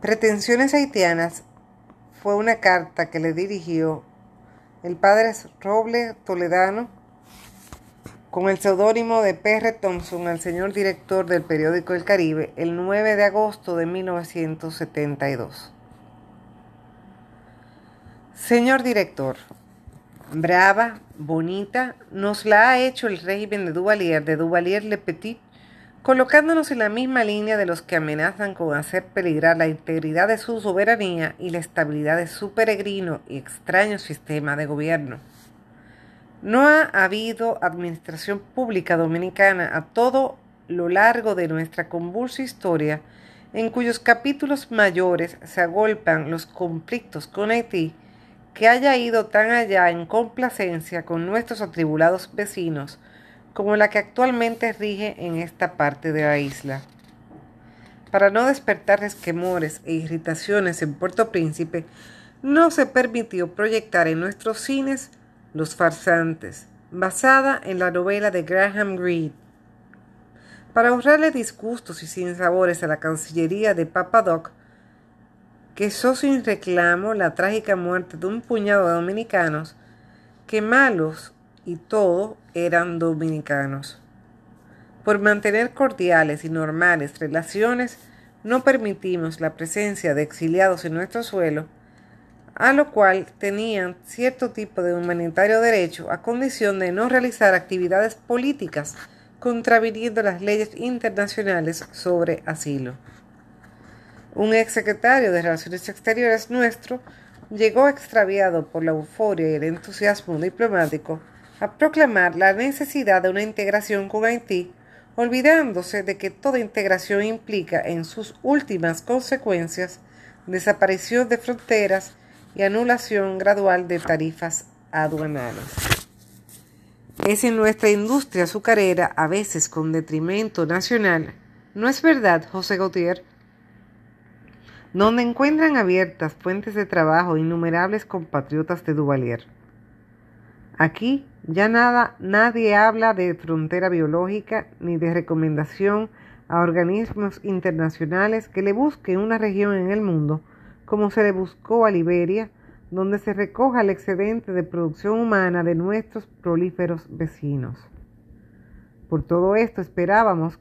Pretensiones haitianas fue una carta que le dirigió el padre Roble Toledano con el seudónimo de P.R. Thompson al señor director del periódico El Caribe el 9 de agosto de 1972. Señor director, brava, bonita, nos la ha hecho el régimen de Duvalier, de Duvalier Le Petit, colocándonos en la misma línea de los que amenazan con hacer peligrar la integridad de su soberanía y la estabilidad de su peregrino y extraño sistema de gobierno. No ha habido administración pública dominicana a todo lo largo de nuestra convulsa historia en cuyos capítulos mayores se agolpan los conflictos con Haití que haya ido tan allá en complacencia con nuestros atribulados vecinos como la que actualmente rige en esta parte de la isla. Para no despertar resquemores e irritaciones en Puerto Príncipe, no se permitió proyectar en nuestros cines Los Farsantes, basada en la novela de Graham Greene. Para ahorrarle disgustos y sinsabores a la Cancillería de Papadoc, quesó sin reclamo la trágica muerte de un puñado de dominicanos que malos y todo eran dominicanos. Por mantener cordiales y normales relaciones, no permitimos la presencia de exiliados en nuestro suelo, a lo cual tenían cierto tipo de humanitario derecho a condición de no realizar actividades políticas contraviniendo las leyes internacionales sobre asilo. Un exsecretario de Relaciones Exteriores nuestro llegó extraviado por la euforia y el entusiasmo diplomático a proclamar la necesidad de una integración con Haití, olvidándose de que toda integración implica en sus últimas consecuencias desaparición de fronteras y anulación gradual de tarifas aduanales. Es en nuestra industria azucarera, a veces con detrimento nacional, ¿no es verdad, José Gautier? Donde encuentran abiertas fuentes de trabajo innumerables compatriotas de Duvalier. Aquí ya nada, nadie habla de frontera biológica ni de recomendación a organismos internacionales que le busquen una región en el mundo, como se le buscó a Liberia, donde se recoja el excedente de producción humana de nuestros prolíferos vecinos. Por todo esto esperábamos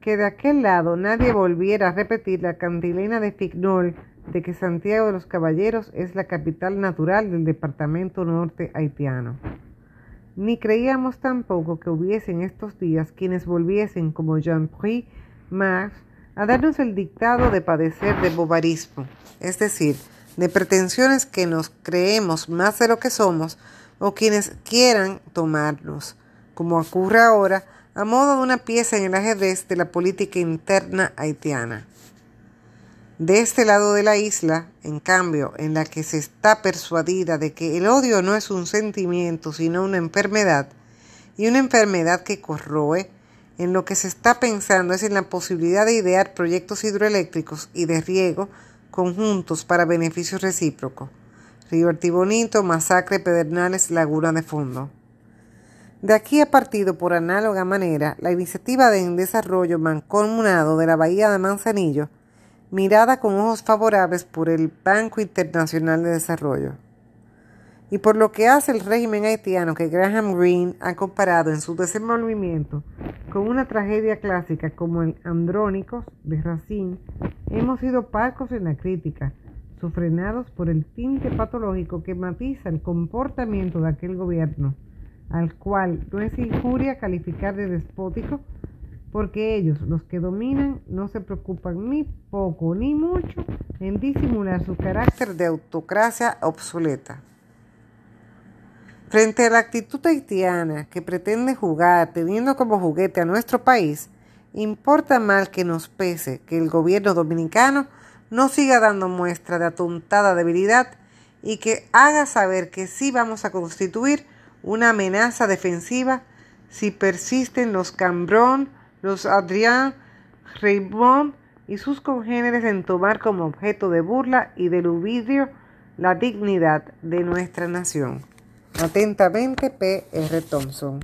que de aquel lado nadie volviera a repetir la cantilena de Fignol de que Santiago de los Caballeros es la capital natural del departamento norte haitiano ni creíamos tampoco que hubiesen estos días quienes volviesen como Jean-Pierre Marx a darnos el dictado de padecer de bobarismo, es decir, de pretensiones que nos creemos más de lo que somos o quienes quieran tomarnos, como ocurre ahora, a modo de una pieza en el ajedrez de la política interna haitiana. De este lado de la isla, en cambio, en la que se está persuadida de que el odio no es un sentimiento, sino una enfermedad, y una enfermedad que corroe, en lo que se está pensando es en la posibilidad de idear proyectos hidroeléctricos y de riego conjuntos para beneficio recíproco. Río Artibonito, Masacre, Pedernales, Laguna de Fondo. De aquí ha partido por análoga manera la iniciativa de desarrollo mancomunado de la Bahía de Manzanillo, mirada con ojos favorables por el Banco Internacional de Desarrollo. Y por lo que hace el régimen haitiano que Graham Greene ha comparado en su desenvolvimiento con una tragedia clásica como el Andrónicos de Racine, hemos sido parcos en la crítica, sufrenados por el tinte patológico que matiza el comportamiento de aquel gobierno, al cual no es injuria calificar de despótico, porque ellos, los que dominan, no se preocupan ni poco ni mucho en disimular su carácter de autocracia obsoleta. Frente a la actitud haitiana que pretende jugar teniendo como juguete a nuestro país, importa mal que nos pese que el gobierno dominicano no siga dando muestra de atontada debilidad y que haga saber que sí vamos a constituir una amenaza defensiva si persisten los Cambrón, los Adrián, Raymond y sus congéneres en tomar como objeto de burla y de luvidrio la dignidad de nuestra nación. Atentamente, P. R. Thompson.